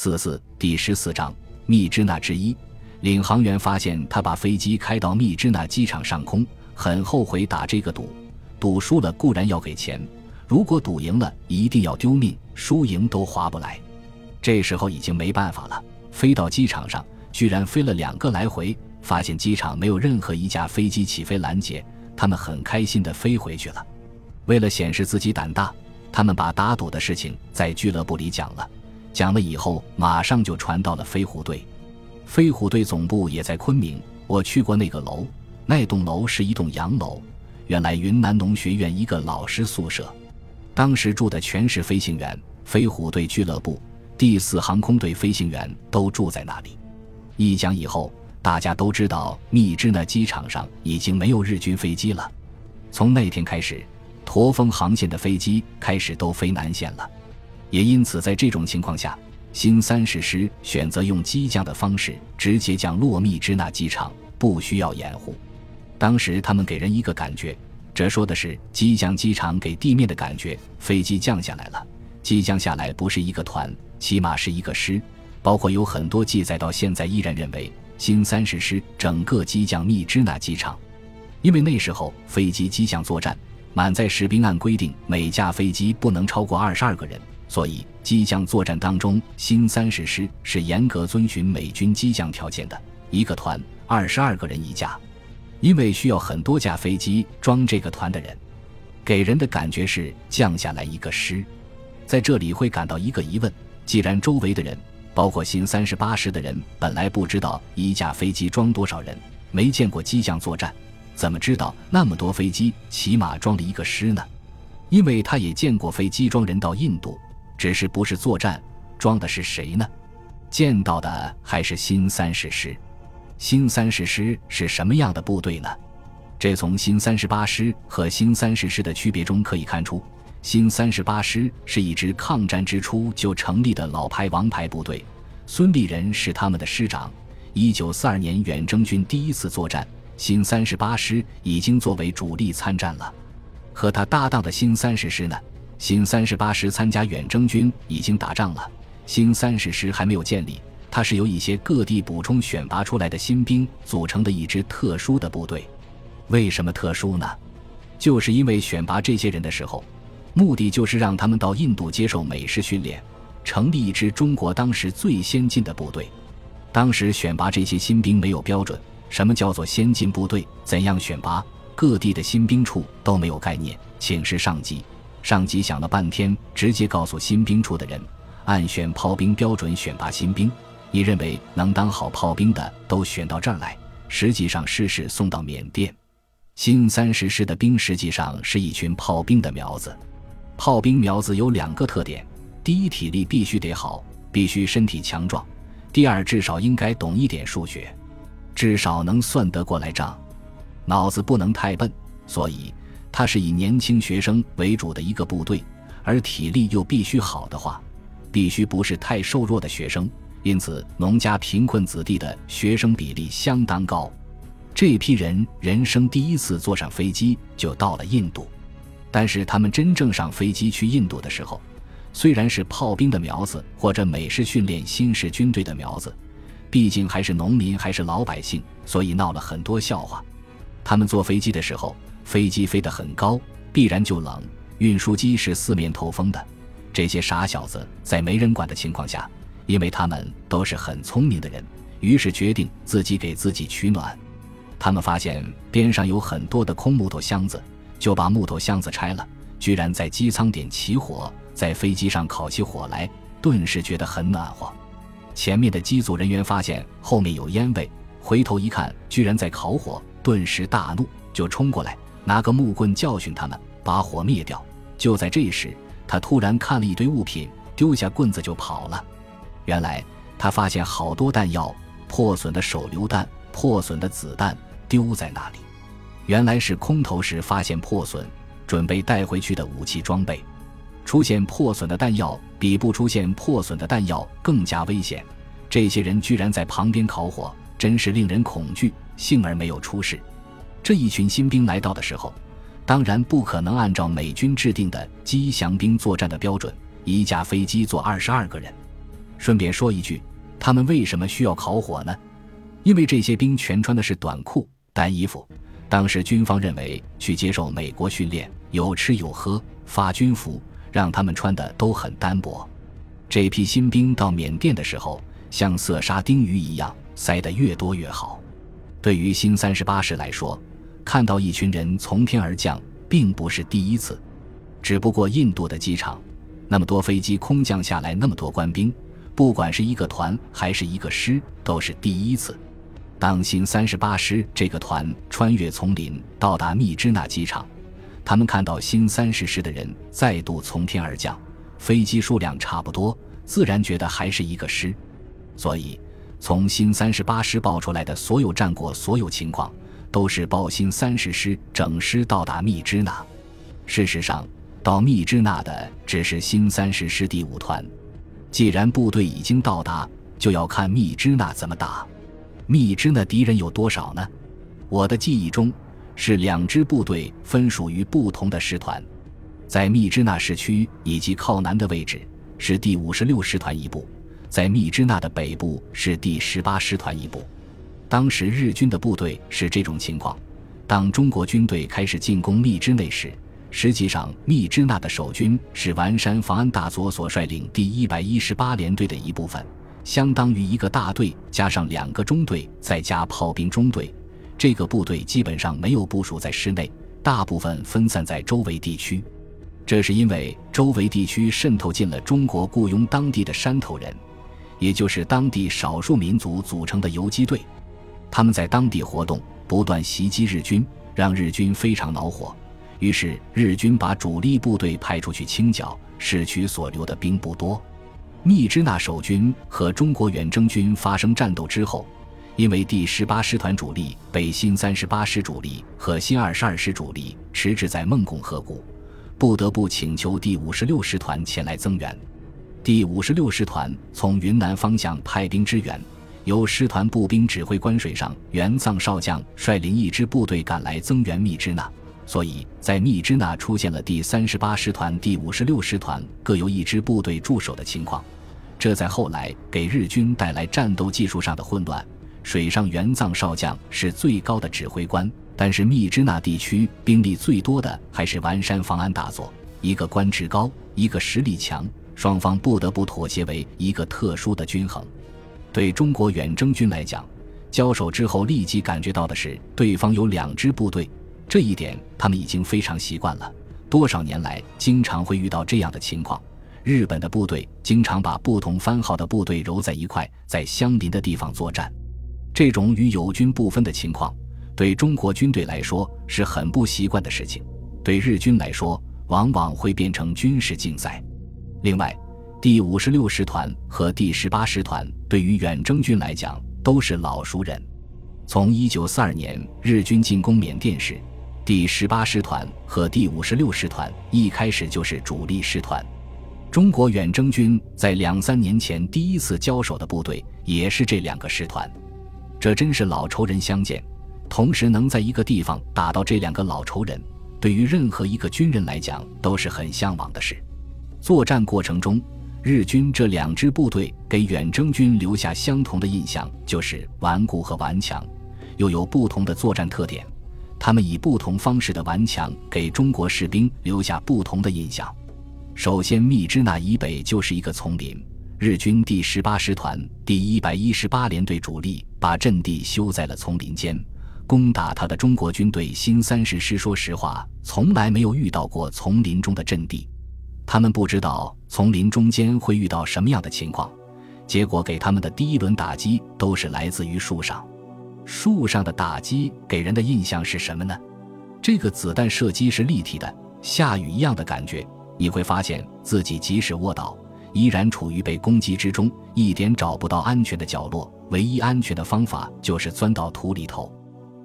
四四第十四章密支那之一，领航员发现他把飞机开到密支那机场上空，很后悔打这个赌。赌输了固然要给钱，如果赌赢了一定要丢命，输赢都划不来。这时候已经没办法了，飞到机场上，居然飞了两个来回，发现机场没有任何一架飞机起飞拦截，他们很开心地飞回去了。为了显示自己胆大，他们把打赌的事情在俱乐部里讲了。讲了以后，马上就传到了飞虎队。飞虎队总部也在昆明，我去过那个楼，那栋楼是一栋洋楼，原来云南农学院一个老师宿舍，当时住的全是飞行员。飞虎队俱乐部、第四航空队飞行员都住在那里。一讲以后，大家都知道密支那机场上已经没有日军飞机了。从那天开始，驼峰航线的飞机开始都飞南线了。也因此，在这种情况下，新三十师选择用机降的方式直接降落密支那机场，不需要掩护。当时他们给人一个感觉，这说的是机降机场给地面的感觉：飞机降下来了，机降下来不是一个团，起码是一个师。包括有很多记载到现在依然认为新三十师整个机降密支那机场，因为那时候飞机机降作战，满载士兵按规定每架飞机不能超过二十二个人。所以，机降作战当中，新三十师是严格遵循美军机降条件的，一个团二十二个人一架，因为需要很多架飞机装这个团的人，给人的感觉是降下来一个师。在这里会感到一个疑问：既然周围的人，包括新三十八师的人，本来不知道一架飞机装多少人，没见过机降作战，怎么知道那么多飞机起码装了一个师呢？因为他也见过飞机装人到印度。只是不是作战，装的是谁呢？见到的还是新三十师。新三十师是什么样的部队呢？这从新三十八师和新三十师的区别中可以看出，新三十八师是一支抗战之初就成立的老牌王牌部队。孙立人是他们的师长。一九四二年远征军第一次作战，新三十八师已经作为主力参战了。和他搭档的新三十师呢？新三十八师参加远征军已经打仗了，新三十师还没有建立。它是由一些各地补充选拔出来的新兵组成的一支特殊的部队。为什么特殊呢？就是因为选拔这些人的时候，目的就是让他们到印度接受美式训练，成立一支中国当时最先进的部队。当时选拔这些新兵没有标准，什么叫做先进部队？怎样选拔？各地的新兵处都没有概念，请示上级。上级想了半天，直接告诉新兵处的人，按选炮兵标准选拔新兵。你认为能当好炮兵的都选到这儿来。实际上师是送到缅甸。新三十师的兵实际上是一群炮兵的苗子。炮兵苗子有两个特点：第一，体力必须得好，必须身体强壮；第二，至少应该懂一点数学，至少能算得过来账，脑子不能太笨。所以。他是以年轻学生为主的一个部队，而体力又必须好的话，必须不是太瘦弱的学生。因此，农家贫困子弟的学生比例相当高。这批人人生第一次坐上飞机就到了印度，但是他们真正上飞机去印度的时候，虽然是炮兵的苗子或者美式训练新式军队的苗子，毕竟还是农民还是老百姓，所以闹了很多笑话。他们坐飞机的时候。飞机飞得很高，必然就冷。运输机是四面透风的。这些傻小子在没人管的情况下，因为他们都是很聪明的人，于是决定自己给自己取暖。他们发现边上有很多的空木头箱子，就把木头箱子拆了，居然在机舱点起火，在飞机上烤起火来，顿时觉得很暖和。前面的机组人员发现后面有烟味，回头一看，居然在烤火，顿时大怒，就冲过来。拿个木棍教训他们，把火灭掉。就在这时，他突然看了一堆物品，丢下棍子就跑了。原来他发现好多弹药、破损的手榴弹、破损的子弹丢在那里。原来是空投时发现破损，准备带回去的武器装备。出现破损的弹药比不出现破损的弹药更加危险。这些人居然在旁边烤火，真是令人恐惧。幸而没有出事。这一群新兵来到的时候，当然不可能按照美军制定的机降兵作战的标准，一架飞机坐二十二个人。顺便说一句，他们为什么需要烤火呢？因为这些兵全穿的是短裤、单衣服。当时军方认为，去接受美国训练，有吃有喝，发军服，让他们穿的都很单薄。这批新兵到缅甸的时候，像色沙丁鱼一样，塞得越多越好。对于新三十八师来说，看到一群人从天而降，并不是第一次。只不过印度的机场，那么多飞机空降下来，那么多官兵，不管是一个团还是一个师，都是第一次。当新三十八师这个团穿越丛林到达密支那机场，他们看到新三十师的人再度从天而降，飞机数量差不多，自然觉得还是一个师。所以，从新三十八师报出来的所有战果、所有情况，都是报新三十师整师到达密支那。事实上，到密支那的只是新三十师第五团。既然部队已经到达，就要看密支那怎么打。密支那敌人有多少呢？我的记忆中是两支部队分属于不同的师团，在密支那市区以及靠南的位置是第五十六师团一部，在密支那的北部是第十八师团一部。当时日军的部队是这种情况。当中国军队开始进攻密支那时，实际上密支那的守军是完山防安大佐所率领第一百一十八联队的一部分。相当于一个大队加上两个中队，再加炮兵中队。这个部队基本上没有部署在室内，大部分分散在周围地区。这是因为周围地区渗透进了中国雇佣当地的山头人，也就是当地少数民族组成的游击队。他们在当地活动，不断袭击日军，让日军非常恼火。于是日军把主力部队派出去清剿，市区所留的兵不多。密支那守军和中国远征军发生战斗之后，因为第十八师团主力被新三十八师主力和新二十二师主力迟滞在孟拱河谷，不得不请求第五十六师团前来增援。第五十六师团从云南方向派兵支援，由师团步兵指挥官水上元藏少将率领一支部队赶来增援密支那。所以在密支那出现了第三十八师团、第五十六师团各由一支部队驻守的情况，这在后来给日军带来战斗技术上的混乱。水上元藏少将是最高的指挥官，但是密支那地区兵力最多的还是完山防安大佐，一个官职高，一个实力强，双方不得不妥协为一个特殊的均衡。对中国远征军来讲，交手之后立即感觉到的是对方有两支部队。这一点他们已经非常习惯了，多少年来经常会遇到这样的情况。日本的部队经常把不同番号的部队揉在一块，在相邻的地方作战。这种与友军不分的情况，对中国军队来说是很不习惯的事情，对日军来说往往会变成军事竞赛。另外，第五十六师团和第十八师团对于远征军来讲都是老熟人，从一九四二年日军进攻缅甸时。第十八师团和第五十六师团一开始就是主力师团，中国远征军在两三年前第一次交手的部队也是这两个师团，这真是老仇人相见。同时能在一个地方打到这两个老仇人，对于任何一个军人来讲都是很向往的事。作战过程中，日军这两支部队给远征军留下相同的印象，就是顽固和顽强，又有不同的作战特点。他们以不同方式的顽强，给中国士兵留下不同的印象。首先，密支那以北就是一个丛林，日军第十八师团第一百一十八联队主力把阵地修在了丛林间，攻打他的中国军队新三十师，说实话，从来没有遇到过丛林中的阵地，他们不知道丛林中间会遇到什么样的情况，结果给他们的第一轮打击都是来自于树上。树上的打击给人的印象是什么呢？这个子弹射击是立体的，下雨一样的感觉。你会发现自己即使卧倒，依然处于被攻击之中，一点找不到安全的角落。唯一安全的方法就是钻到土里头。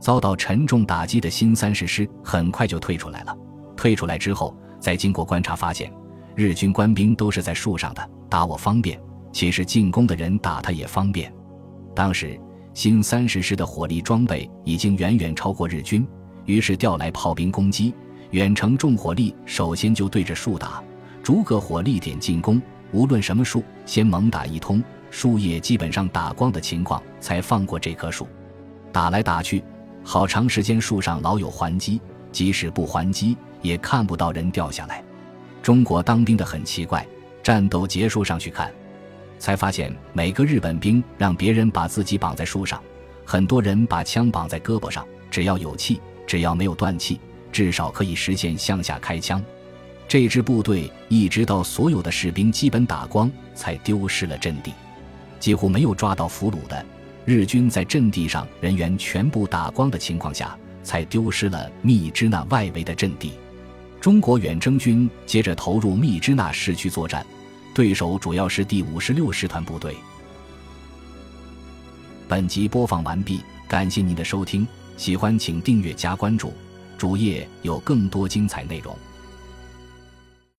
遭到沉重打击的新三十师很快就退出来了。退出来之后，再经过观察发现，日军官兵都是在树上的，打我方便，其实进攻的人打他也方便。当时。新三十师的火力装备已经远远超过日军，于是调来炮兵攻击，远程重火力首先就对着树打，逐个火力点进攻，无论什么树，先猛打一通，树叶基本上打光的情况，才放过这棵树。打来打去，好长时间树上老有还击，即使不还击，也看不到人掉下来。中国当兵的很奇怪，战斗结束上去看，才发现每个日本兵让别人把自己绑在树上，很多人把枪绑在胳膊上，只要有气，只要没有断气，至少可以实现向下开枪。这支部队一直到所有的士兵基本打光，才丢失了阵地，几乎没有抓到俘虏的日军在阵地上人员全部打光的情况下，才丢失了密支那外围的阵地。中国远征军接着投入密支那市区作战，对手主要是第五十六师团部队。本集播放完毕，感谢您的收听，喜欢请订阅加关注，主页有更多精彩内容。